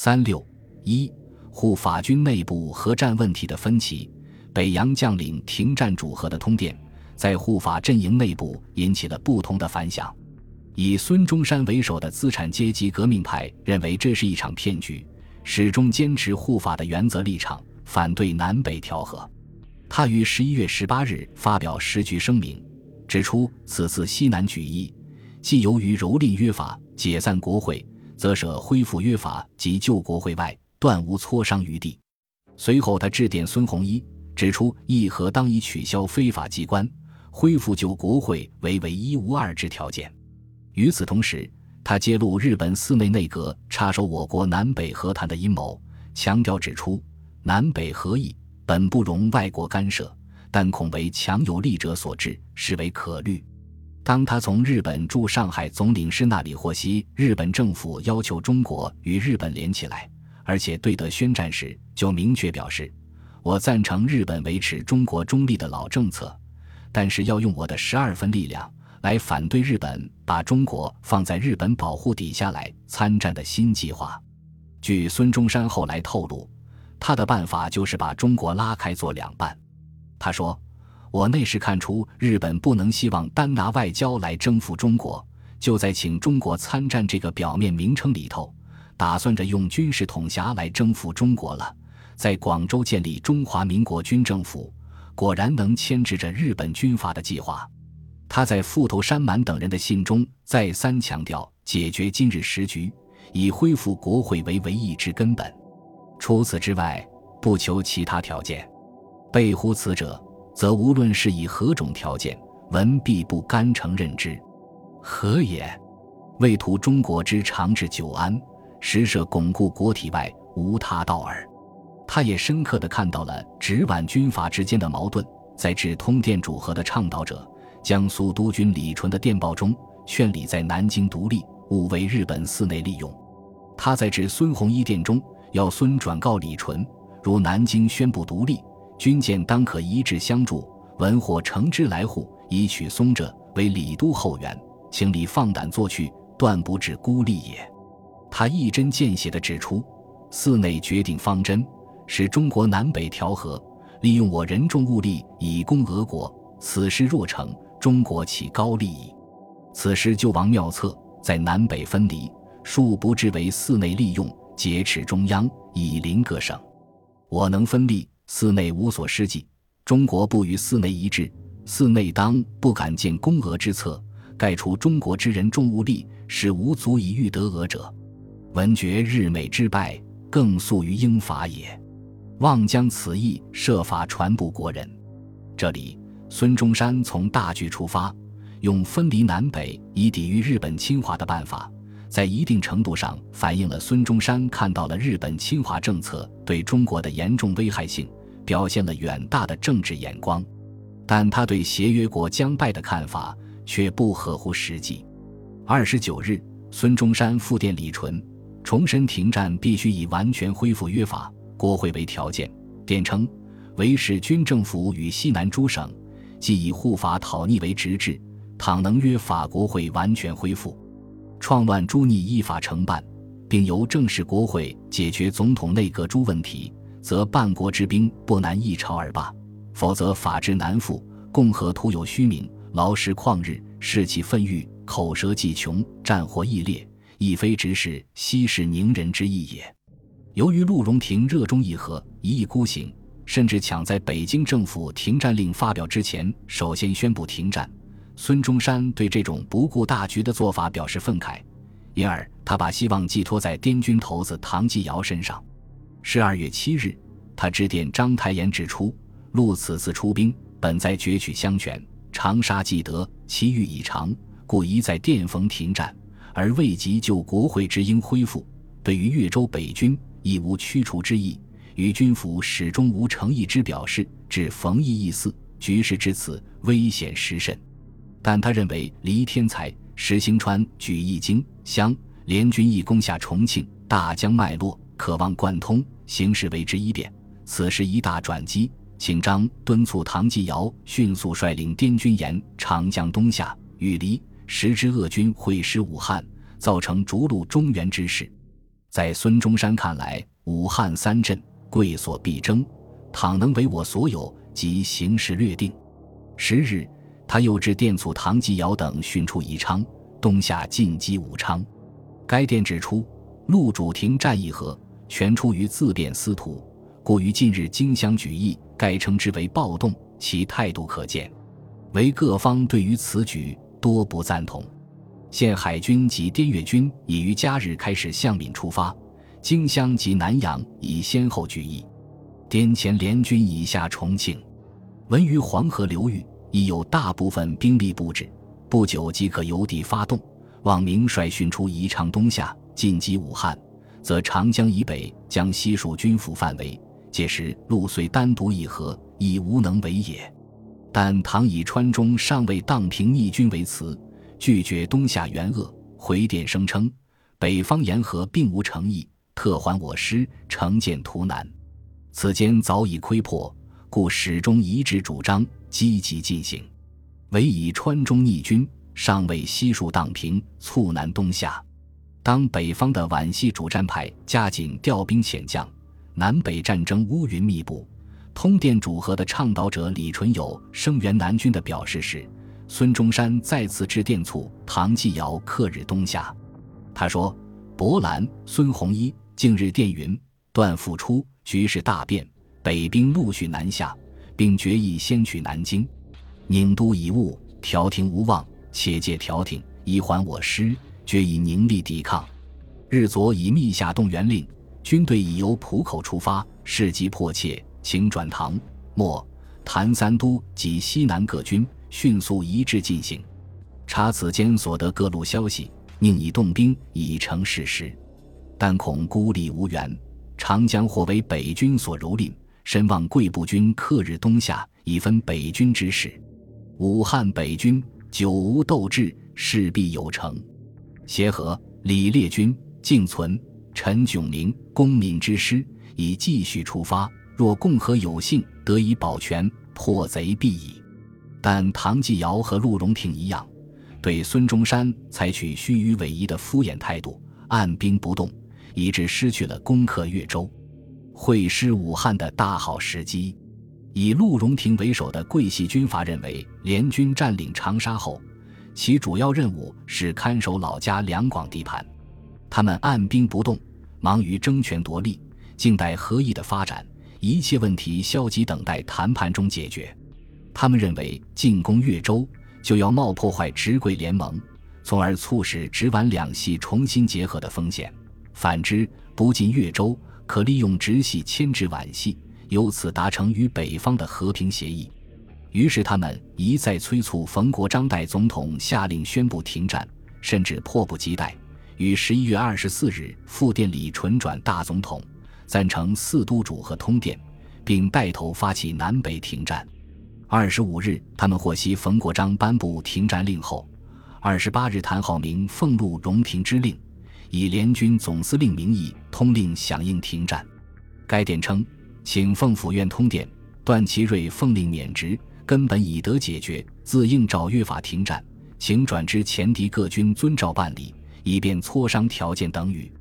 三六一护法军内部核战问题的分歧，北洋将领停战主和的通电，在护法阵营内部引起了不同的反响。以孙中山为首的资产阶级革命派认为这是一场骗局，始终坚持护法的原则立场，反对南北调和。他于十一月十八日发表时局声明，指出此次西南举义。既由于蹂躏约法解散国会，则舍恢复约法及旧国会外，断无磋商余地。随后，他致电孙洪一，指出议和当以取消非法机关、恢复旧国会为唯一无二之条件。与此同时，他揭露日本寺内内阁插手我国南北和谈的阴谋，强调指出南北合议本不容外国干涉，但恐为强有力者所致，实为可虑。当他从日本驻上海总领事那里获悉日本政府要求中国与日本连起来，而且对德宣战时，就明确表示：“我赞成日本维持中国中立的老政策，但是要用我的十二分力量来反对日本把中国放在日本保护底下来参战的新计划。”据孙中山后来透露，他的办法就是把中国拉开做两半。他说。我那时看出日本不能希望单拿外交来征服中国，就在请中国参战这个表面名称里头，打算着用军事统辖来征服中国了。在广州建立中华民国军政府，果然能牵制着日本军阀的计划。他在富头山满等人的信中再三强调，解决今日时局，以恢复国会为唯一之根本，除此之外，不求其他条件。背乎此者。则无论是以何种条件，文必不甘承认之。何也？为图中国之长治久安，实设巩固国体外，无他道耳。他也深刻地看到了直皖军阀之间的矛盾，在致通电主和的倡导者江苏督军李纯的电报中，劝李在南京独立，勿为日本寺内利用。他在致孙洪一电中，要孙转告李纯，如南京宣布独立。军舰当可一致相助，文或乘之来沪，以取松者为李都后援，请李放胆作去，断不至孤立也。他一针见血地指出，寺内决定方针，使中国南北调和，利用我人众物力以攻俄国。此事若成，中国岂高利矣？此时救亡妙策，在南北分离，庶不至为寺内利用，劫持中央，以临各省。我能分立。寺内无所施计，中国不与寺内一致，寺内当不敢见攻俄之策，盖除中国之人众物力，使无足以御得俄者。闻觉日美之败，更速于英法也。望将此意设法传布国人。这里，孙中山从大局出发，用分离南北以抵御日本侵华的办法。在一定程度上反映了孙中山看到了日本侵华政策对中国的严重危害性，表现了远大的政治眼光，但他对协约国将败的看法却不合乎实际。二十九日，孙中山复电李纯，重申停战必须以完全恢复约法、国会为条件。电称：“维使军政府与西南诸省，即以护法讨逆为直至，倘能约法国会完全恢复。”创乱诸逆依法承办，并由正式国会解决总统内阁诸问题，则半国之兵不难一朝而罢；否则法之难复，共和徒有虚名，劳师旷日，士气愤郁，口舌既穷，战火亦烈，亦非直是息事宁人之意也。由于陆荣廷热衷议和，一意孤行，甚至抢在北京政府停战令发表之前，首先宣布停战。孙中山对这种不顾大局的做法表示愤慨，因而他把希望寄托在滇军头子唐继尧身上。十二月七日，他致电章太炎指出：“陆此次出兵，本在攫取襄泉、长沙既得，其欲已长，故宜在殿逢停战，而未及就国会之应恢复。对于越州北军，亦无驱除之意，与军府始终无诚意之表示，至逢义意似，局势至此，危险实甚。”但他认为，黎天才、石兴川举义京襄联军一攻下重庆，大江脉络渴望贯通，形势为之一变。此时一大转机，请张敦促唐继尧迅速率领滇军沿长江东下，与黎时之鄂军会师武汉，造成逐鹿中原之势。在孙中山看来，武汉三镇贵所必争，倘能为我所有，即形势略定。十日，他又致电促唐继尧等迅出宜昌，东下进击武昌。该电指出，陆主廷战议和，全出于自贬司徒，故于近日荆襄举义，盖称之为暴动，其态度可见。为各方对于此举多不赞同。现海军及滇越军已于假日开始向闽出发，荆襄及南阳已先后举义，滇黔联军已下重庆。闻于黄河流域已有大部分兵力布置，不久即可由地发动。望明率迅出宜昌东下，进击武汉，则长江以北将悉属军府范围。届时陆虽单独议和，亦无能为也。但唐以川中尚未荡平逆军为辞。拒绝东下援鄂，回电声称北方言和并无诚意，特还我师，成建图南。此间早已窥破，故始终一致主张积极进行。唯以川中逆军尚未悉数荡平，促南东下。当北方的皖系主战派加紧调兵遣将，南北战争乌云密布，通电主和的倡导者李纯友声援南军的表示时。孙中山再次致电促唐继尧克日东下。他说：“博兰、孙洪一近日电云，段复出，局势大变，北兵陆续南下，并决意先取南京。宁都已误，调停无望，且借调停以还我师，决以宁力抵抗。日佐已密下动员令，军队已由浦口出发，事急迫切，请转唐、莫、谭三都及西南各军。”迅速一致进行。查此间所得各路消息，宁以动兵已成事实，但恐孤立无援，长江或为北军所蹂躏，深望贵部军克日东下，以分北军之势。武汉北军久无斗志，势必有成。协和、李烈军敬存，陈炯明、公民之师已继续出发。若共和有幸得以保全，破贼必矣。但唐继尧和陆荣廷一样，对孙中山采取虚与委蛇的敷衍态度，按兵不动，以致失去了攻克越州、会师武汉的大好时机。以陆荣廷为首的桂系军阀认为，联军占领长沙后，其主要任务是看守老家两广地盘，他们按兵不动，忙于争权夺利，静待和议的发展，一切问题消极等待谈判中解决。他们认为进攻越州就要冒破坏直桂联盟，从而促使直皖两系重新结合的风险；反之，不进越州，可利用直系牵制皖系，由此达成与北方的和平协议。于是，他们一再催促冯国璋代总统下令宣布停战，甚至迫不及待，于十一月二十四日复电李纯转大总统，赞成四都主和通电，并带头发起南北停战。二十五日，他们获悉冯国璋颁布停战令后，二十八日，谭浩明奉陆荣廷之令，以联军总司令名义通令响应停战。该电称，请奉府院通电，段祺瑞奉令免职，根本已得解决，自应照约法停战，请转知前敌各军遵照办理，以便磋商条件等语。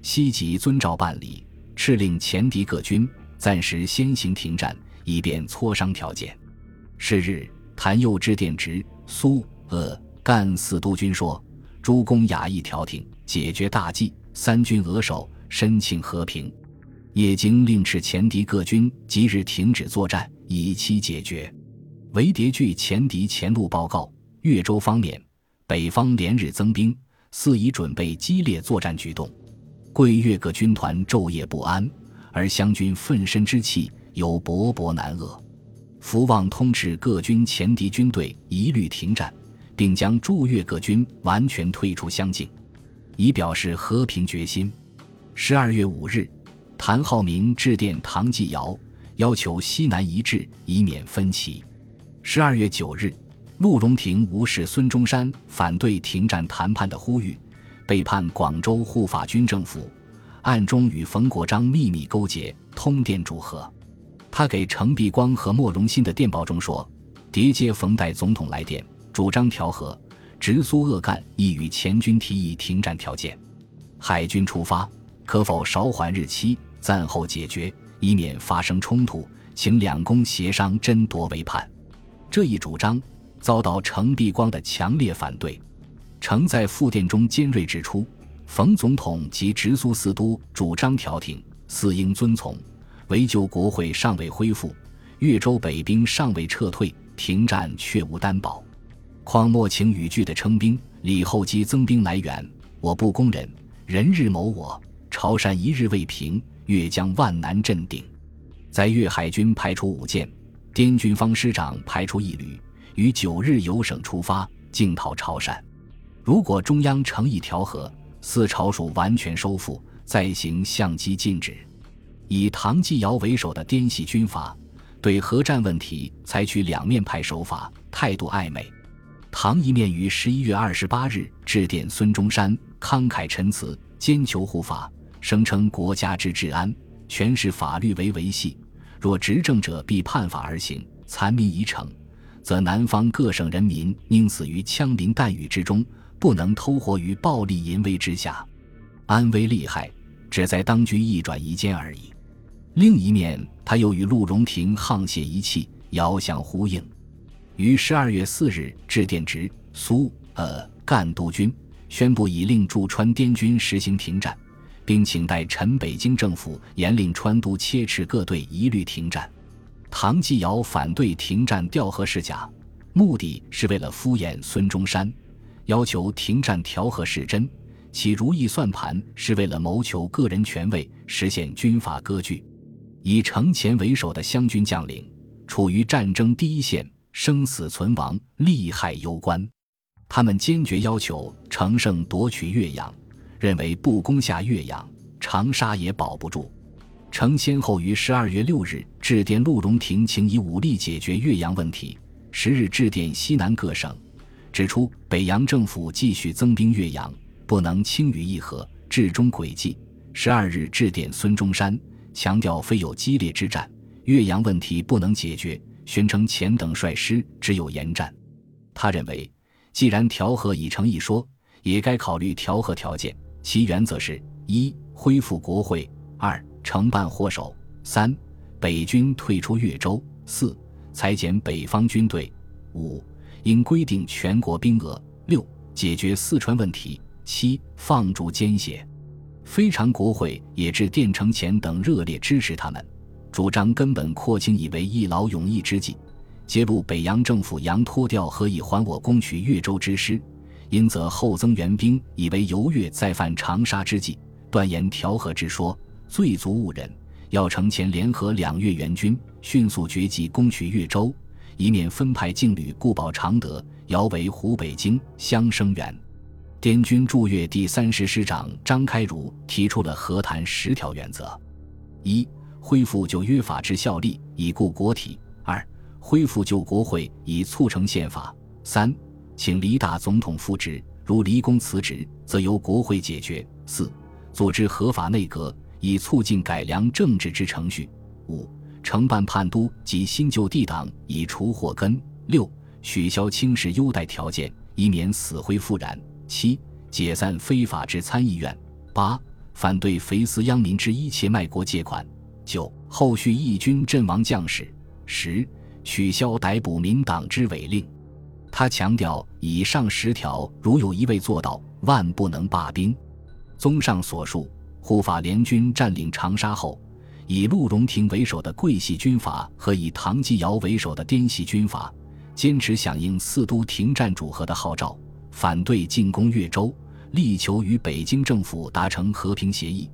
西吉遵照办理，敕令前敌各军暂时先行停战，以便磋商条件。是日，谭佑之电直苏鄂赣四都军说：“诸公雅意调停，解决大计，三军额守，申请和平。”叶京令斥前敌各军即日停止作战，以期解决。韦谍据前敌前路报告，越州方面，北方连日增兵，似已准备激烈作战举动。桂越各军团昼夜不安，而湘军奋身之气有勃勃难遏。福旺通知各军前敌军队一律停战，并将驻越各军完全退出湘境，以表示和平决心。十二月五日，谭浩明致电唐继尧，要求西南一致，以免分歧。十二月九日，陆荣廷无视孙中山反对停战谈判的呼吁，背叛广州护法军政府，暗中与冯国璋秘密勾结，通电祝贺。他给程璧光和莫荣新的电报中说：“迭接冯代总统来电，主张调和，直苏鄂赣亦与前军提议停战条件。海军出发，可否少缓日期，暂后解决，以免发生冲突？请两公协商争夺为盼。这一主张遭到程璧光的强烈反对。程在复电中尖锐指出，冯总统及直苏四都主张调停，四应遵从。唯就国会尚未恢复，越州北兵尚未撤退，停战却无担保。况莫情语句的称兵，李厚基增兵来援，我不攻人，人日谋我，潮汕一日未平，越将万难镇定。在粤海军派出五舰，滇军方师长派出一旅，于九日由省出发，进讨潮汕。如果中央诚意调和，四朝属完全收复，再行相机禁止。以唐继尧为首的滇系军阀对核战问题采取两面派手法，态度暧昧。唐一面于十一月二十八日致电孙中山，慷慨陈词，坚求护法，声称国家之治安，全是法律为维系。若执政者必判法而行，残民已逞，则南方各省人民宁死于枪林弹雨之中，不能偷活于暴力淫威之下。安危利害，只在当局一转一间而已。另一面，他又与陆荣廷沆瀣一气，遥相呼应。于十二月四日致电直苏呃赣督军，宣布已令驻川滇军实行停战，并请代陈北京政府严令川督切斥各队一律停战。唐继尧反对停战调和是假，目的是为了敷衍孙中山，要求停战调和是真，其如意算盘是为了谋求个人权位，实现军阀割据。以程潜为首的湘军将领，处于战争第一线，生死存亡，利害攸关。他们坚决要求乘胜夺取岳阳，认为不攻下岳阳，长沙也保不住。程先后于十二月六日致电陆荣廷，请以武力解决岳阳问题；十日致电西南各省，指出北洋政府继续增兵岳阳，不能轻于议和，至终诡计。十二日致电孙中山。强调非有激烈之战，岳阳问题不能解决，宣称前等率师只有严战。他认为，既然调和已成一说，也该考虑调和条件。其原则是：一、恢复国会；二、承办祸首；三、北军退出越州；四、裁减北方军队；五、应规定全国兵额；六、解决四川问题；七、放逐奸邪。非常国会也致电程前等热烈支持他们，主张根本扩清以为一劳永逸之计，揭露北洋政府洋脱调何以还我攻取越州之师，因则后增援兵以为游越再犯长沙之计，断言调和之说，罪足误人。要程前联合两越援军，迅速决计攻取越州，以免分派劲旅固保常德，遥为湖北京相声援。滇军驻越第三师师长张开儒提出了和谈十条原则：一、恢复旧约法之效力，以固国体；二、恢复旧国会，以促成宪法；三、请黎大总统复职，如离公辞职，则由国会解决；四、组织合法内阁，以促进改良政治之程序；五、承办叛都及新旧地党，以除祸根；六、取消轻视优待条件，以免死灰复燃。七、解散非法之参议院；八、反对肥私殃民之一切卖国借款；九、后续义军阵亡将士；十、取消逮捕民党之违令。他强调，以上十条如有一位做到，万不能罢兵。综上所述，护法联军占领长沙后，以陆荣廷为首的桂系军阀和以唐继尧为首的滇系军阀，坚持响应四都停战主和的号召。反对进攻越州，力求与北京政府达成和平协议，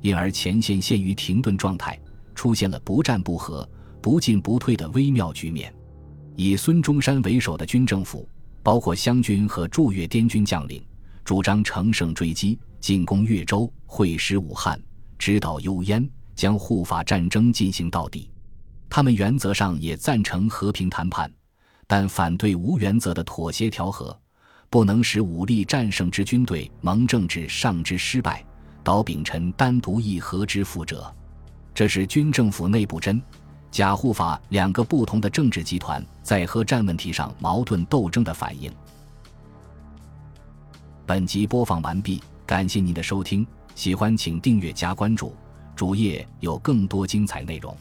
因而前线陷于停顿状态，出现了不战不和、不进不退的微妙局面。以孙中山为首的军政府，包括湘军和驻越滇军将领，主张乘胜追击，进攻越州，会师武汉，直捣幽燕，将护法战争进行到底。他们原则上也赞成和平谈判，但反对无原则的妥协调和。不能使武力战胜之军队蒙政治上之失败，导秉臣单独议和之负责，这是军政府内部真假护法两个不同的政治集团在核战问题上矛盾斗争的反应。本集播放完毕，感谢您的收听。喜欢请订阅加关注，主页有更多精彩内容。